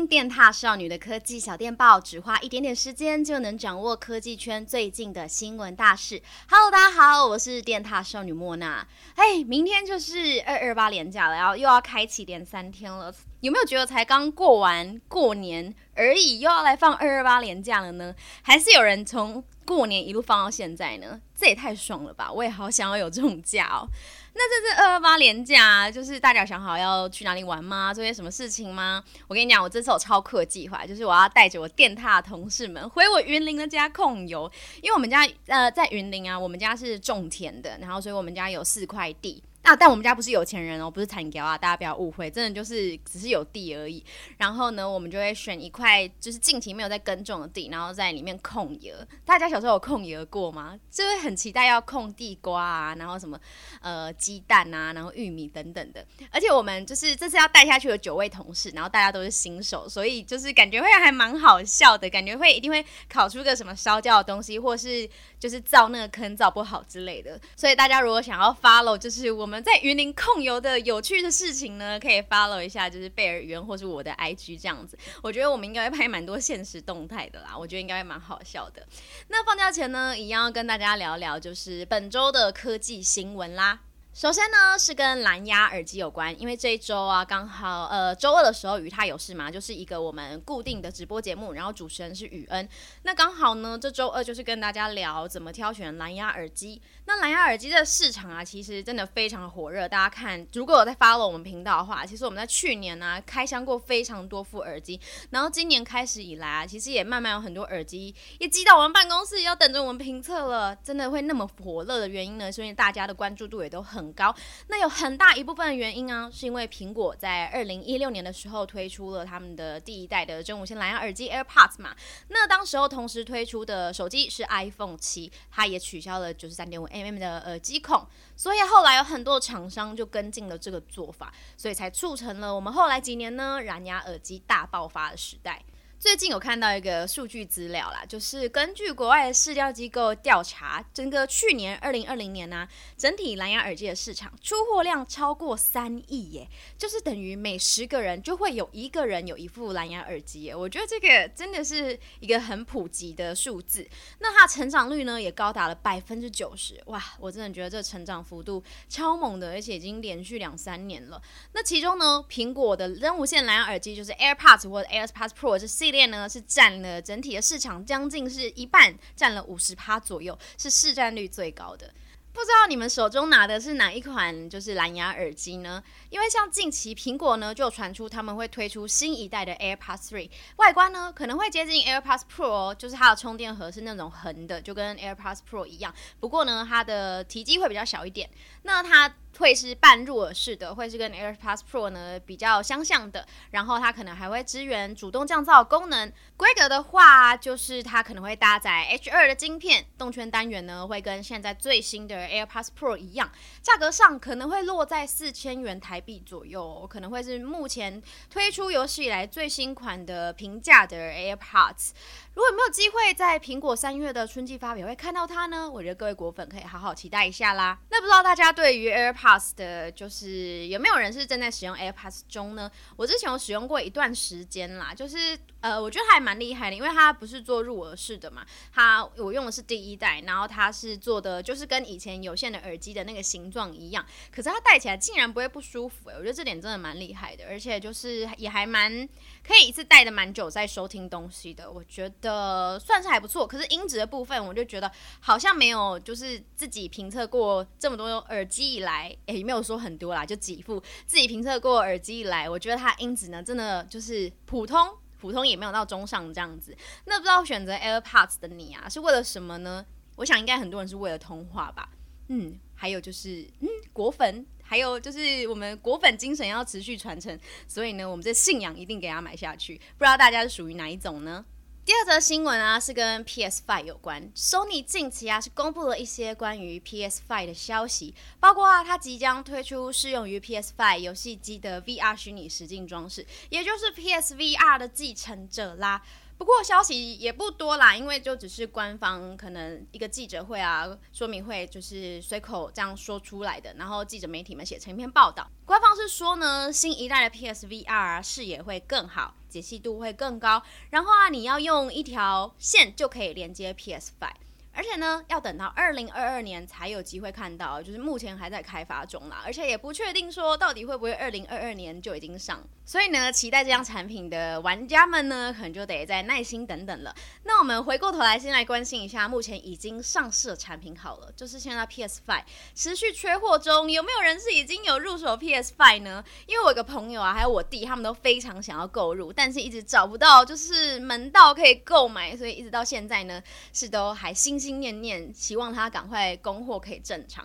电踏少女的科技小电报，只花一点点时间就能掌握科技圈最近的新闻大事。Hello，大家好，我是电踏少女莫娜。哎，明天就是二二八连假了，然后又要开启连三天了。有没有觉得才刚过完过年而已，又要来放二二八连假了呢？还是有人从过年一路放到现在呢？这也太爽了吧！我也好想要有这种假哦。那这次二二八连假，就是大家想好要去哪里玩吗？做些什么事情吗？我跟你讲，我这次有超酷计划，就是我要带着我电踏同事们回我云林的家控油，因为我们家呃在云林啊，我们家是种田的，然后所以我们家有四块地。啊！但我们家不是有钱人哦，不是产业啊，大家不要误会，真的就是只是有地而已。然后呢，我们就会选一块就是近期没有在耕种的地，然后在里面控油。大家小时候有控油过吗？就会很期待要控地瓜啊，然后什么呃鸡蛋啊，然后玉米等等的。而且我们就是这次要带下去的九位同事，然后大家都是新手，所以就是感觉会还蛮好笑的，感觉会一定会烤出个什么烧焦的东西，或是就是造那个坑造不好之类的。所以大家如果想要 follow，就是我们。我们在云林控油的有趣的事情呢，可以 follow 一下，就是贝尔语恩或是我的 IG 这样子。我觉得我们应该会拍蛮多现实动态的啦，我觉得应该会蛮好笑的。那放假前呢，一样要跟大家聊聊，就是本周的科技新闻啦。首先呢，是跟蓝牙耳机有关，因为这一周啊，刚好呃周二的时候，与他有事嘛，就是一个我们固定的直播节目，然后主持人是雨恩，那刚好呢，这周二就是跟大家聊怎么挑选蓝牙耳机。那蓝牙耳机的市场啊，其实真的非常火热。大家看，如果有在 follow 我们频道的话，其实我们在去年呢、开箱过非常多副耳机，然后今年开始以来啊，其实也慢慢有很多耳机也寄到我们办公室，要等着我们评测了。真的会那么火热的原因呢，是因为大家的关注度也都很。很高，那有很大一部分的原因啊，是因为苹果在二零一六年的时候推出了他们的第一代的真无线蓝牙耳机 AirPods 嘛。那当时候同时推出的手机是 iPhone 七，它也取消了九十三点五 mm 的耳机孔，所以后来有很多厂商就跟进了这个做法，所以才促成了我们后来几年呢蓝牙耳机大爆发的时代。最近有看到一个数据资料啦，就是根据国外的市调机构调查，整个去年二零二零年呢、啊，整体蓝牙耳机的市场出货量超过三亿耶，就是等于每十个人就会有一个人有一副蓝牙耳机耶。我觉得这个真的是一个很普及的数字，那它成长率呢也高达了百分之九十，哇，我真的觉得这成长幅度超猛的，而且已经连续两三年了。那其中呢，苹果的真无线蓝牙耳机就是 AirPods 或者 AirPods Pro 是 C。链呢是占了整体的市场将近是一半，占了五十趴左右，是市占率最高的。不知道你们手中拿的是哪一款就是蓝牙耳机呢？因为像近期苹果呢就传出他们会推出新一代的 AirPods 3，外观呢可能会接近 AirPods Pro，就是它的充电盒是那种横的，就跟 AirPods Pro 一样。不过呢，它的体积会比较小一点。那它会是半入耳式的，会是跟 AirPods Pro 呢比较相像的，然后它可能还会支援主动降噪功能。规格的话，就是它可能会搭载 H2 的晶片，动圈单元呢会跟现在最新的 AirPods Pro 一样，价格上可能会落在四千元台币左右，可能会是目前推出有史以来最新款的平价的 AirPods。如果没有机会在苹果三月的春季发表会看到它呢？我觉得各位果粉可以好好期待一下啦。那不知道大家对于 AirPods 的，就是有没有人是正在使用 AirPods 中呢？我之前有使用过一段时间啦，就是呃，我觉得还蛮厉害的，因为它不是做入耳式的嘛，它我用的是第一代，然后它是做的就是跟以前有线的耳机的那个形状一样，可是它戴起来竟然不会不舒服诶，我觉得这点真的蛮厉害的，而且就是也还蛮可以一次戴的蛮久在收听东西的，我觉得。的算是还不错，可是音质的部分，我就觉得好像没有，就是自己评测过这么多耳机以来，诶，也没有说很多啦，就几副自己评测过耳机以来，我觉得它音质呢，真的就是普通，普通也没有到中上这样子。那不知道选择 AirPods 的你啊，是为了什么呢？我想应该很多人是为了通话吧，嗯，还有就是嗯，果粉，还有就是我们果粉精神要持续传承，所以呢，我们这信仰一定给它买下去。不知道大家是属于哪一种呢？第二则新闻啊，是跟 PS Five 有关。Sony 近期啊是公布了一些关于 PS Five 的消息，包括啊它即将推出适用于 PS Five 游戏机的 VR 虚拟实境装置，也就是 PSVR 的继承者啦。不过消息也不多啦，因为就只是官方可能一个记者会啊、说明会，就是随口这样说出来的，然后记者媒体们写成一篇报道。官方是说呢，新一代的 PSVR 视野会更好，解析度会更高，然后啊，你要用一条线就可以连接 PS5。而且呢，要等到二零二二年才有机会看到，就是目前还在开发中啦，而且也不确定说到底会不会二零二二年就已经上。所以呢，期待这样产品的玩家们呢，可能就得再耐心等等了。那我们回过头来，先来关心一下目前已经上市的产品好了，就是现在 PS5 持续缺货中，有没有人是已经有入手 PS5 呢？因为我有个朋友啊，还有我弟，他们都非常想要购入，但是一直找不到就是门道可以购买，所以一直到现在呢，是都还心。心念念，希望他赶快供货可以正常。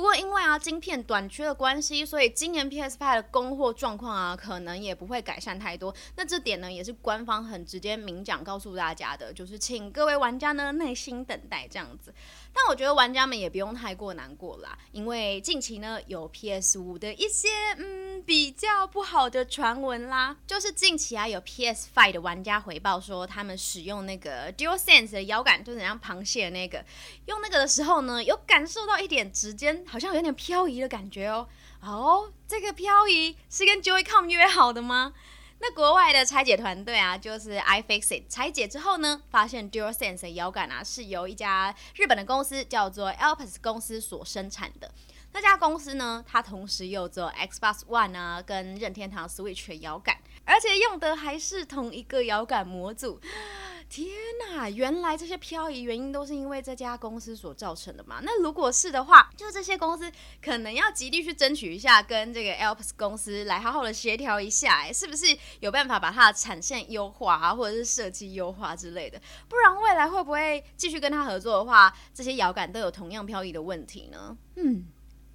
不过因为啊晶片短缺的关系，所以今年 PS5 的供货状况啊，可能也不会改善太多。那这点呢，也是官方很直接明讲告诉大家的，就是请各位玩家呢耐心等待这样子。但我觉得玩家们也不用太过难过啦，因为近期呢有 PS5 的一些嗯比较不好的传闻啦，就是近期啊有 PS5 的玩家回报说，他们使用那个 DualSense 的摇杆，就是像螃蟹的那个，用那个的时候呢，有感受到一点指尖好像有点漂移的感觉哦。哦，这个漂移是跟 Joy-Con 约好的吗？那国外的拆解团队啊，就是 iFixit 拆解之后呢，发现 DualSense 的摇杆啊是由一家日本的公司叫做 Alps 公司所生产的。那家公司呢，它同时又做 Xbox One 啊跟任天堂 Switch 的摇杆，而且用的还是同一个遥感模组。天呐，原来这些漂移原因都是因为这家公司所造成的嘛？那如果是的话，就这些公司可能要极力去争取一下，跟这个 Alps 公司来好好的协调一下，哎，是不是有办法把它的产线优化啊，或者是设计优化之类的？不然未来会不会继续跟他合作的话，这些摇杆都有同样漂移的问题呢？嗯，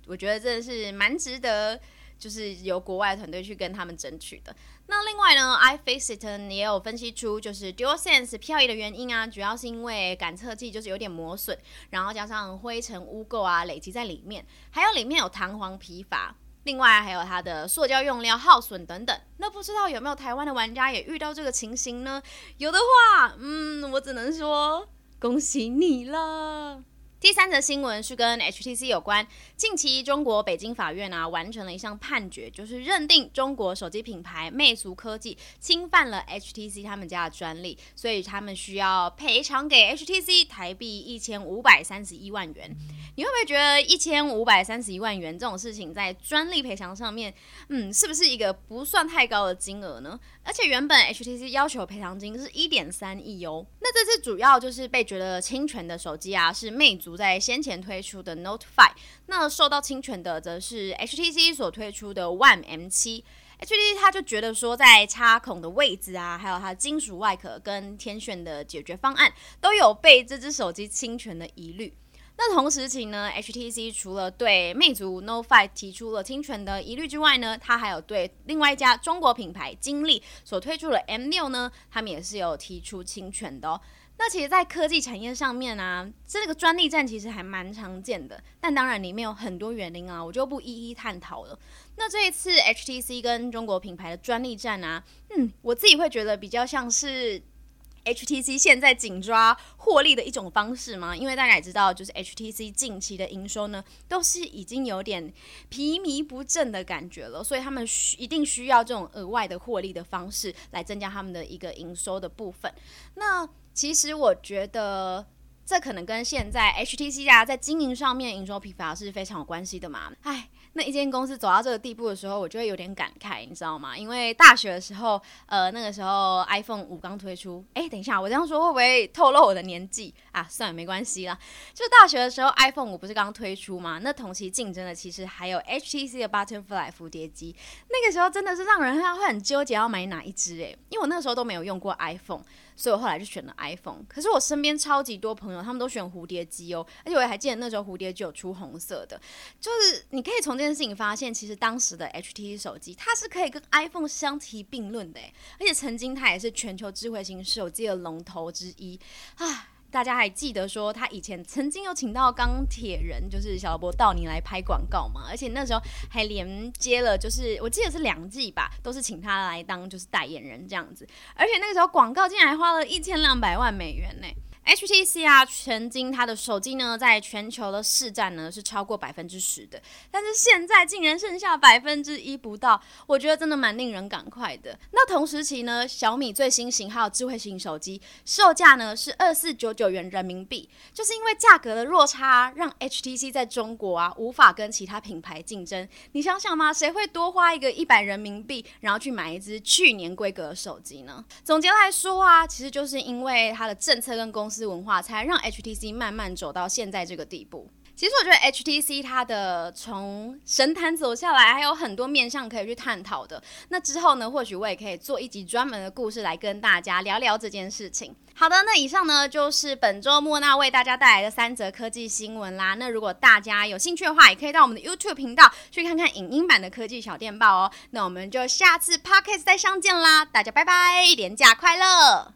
我觉得真的是蛮值得。就是由国外团队去跟他们争取的。那另外呢，iFixit 也有分析出，就是 DualSense 漂移的原因啊，主要是因为感测器就是有点磨损，然后加上灰尘污垢啊累积在里面，还有里面有弹簧疲乏，另外还有它的塑胶用料耗损等等。那不知道有没有台湾的玩家也遇到这个情形呢？有的话，嗯，我只能说恭喜你了。第三则新闻是跟 HTC 有关。近期，中国北京法院啊完成了一项判决，就是认定中国手机品牌魅族科技侵犯了 HTC 他们家的专利，所以他们需要赔偿给 HTC 台币一千五百三十一万元。你会不会觉得一千五百三十一万元这种事情在专利赔偿上面，嗯，是不是一个不算太高的金额呢？而且原本 HTC 要求赔偿金是一点三亿哦。那这次主要就是被觉得侵权的手机啊，是魅族在先前推出的 Note 5。那受到侵权的则是 HTC 所推出的 One M7。HTC 他就觉得说，在插孔的位置啊，还有它金属外壳跟天线的解决方案，都有被这只手机侵权的疑虑。那同时期呢，HTC 除了对魅族 Note 5提出了侵权的疑虑之外呢，它还有对另外一家中国品牌金立所推出的 M6 呢，他们也是有提出侵权的哦。那其实，在科技产业上面啊，这个专利战其实还蛮常见的，但当然里面有很多原因啊，我就不一一探讨了。那这一次 HTC 跟中国品牌的专利战啊，嗯，我自己会觉得比较像是。HTC 现在紧抓获利的一种方式吗？因为大家也知道，就是 HTC 近期的营收呢，都是已经有点疲靡不振的感觉了，所以他们需一定需要这种额外的获利的方式来增加他们的一个营收的部分。那其实我觉得。这可能跟现在 HTC 啊在经营上面营收疲乏是非常有关系的嘛。哎，那一间公司走到这个地步的时候，我就会有点感慨，你知道吗？因为大学的时候，呃，那个时候 iPhone 五刚推出。哎，等一下，我这样说会不会透露我的年纪啊？算了，没关系啦。就大学的时候，iPhone 五不是刚推出吗？那同期竞争的其实还有 HTC 的 Butterfly 蝴蝶机。那个时候真的是让人会很纠结要买哪一只哎，因为我那时候都没有用过 iPhone。所以我后来就选了 iPhone，可是我身边超级多朋友，他们都选蝴蝶机哦，而且我还记得那时候蝴蝶机有出红色的，就是你可以从这件事情发现，其实当时的 HTC 手机它是可以跟 iPhone 相提并论的，而且曾经它也是全球智慧型手机的龙头之一啊。大家还记得说他以前曾经有请到钢铁人，就是小罗伯道你来拍广告嘛？而且那时候还连接了，就是我记得是两季吧，都是请他来当就是代言人这样子。而且那个时候广告竟然还花了一千两百万美元呢。HTC 啊，曾经它的手机呢，在全球的市占呢是超过百分之十的，但是现在竟然剩下百分之一不到，我觉得真的蛮令人感慨的。那同时期呢，小米最新型号智慧型手机售价呢是二四九九元人民币，就是因为价格的落差，让 HTC 在中国啊无法跟其他品牌竞争。你想想嘛，谁会多花一个一百人民币，然后去买一支去年规格的手机呢？总结来说啊，其实就是因为它的政策跟公司。文化才让 HTC 慢慢走到现在这个地步。其实我觉得 HTC 它的从神坛走下来，还有很多面向可以去探讨的。那之后呢，或许我也可以做一集专门的故事来跟大家聊聊这件事情。好的，那以上呢就是本周莫娜为大家带来的三则科技新闻啦。那如果大家有兴趣的话，也可以到我们的 YouTube 频道去看看影音版的科技小电报哦。那我们就下次 Podcast 再相见啦，大家拜拜，连假快乐！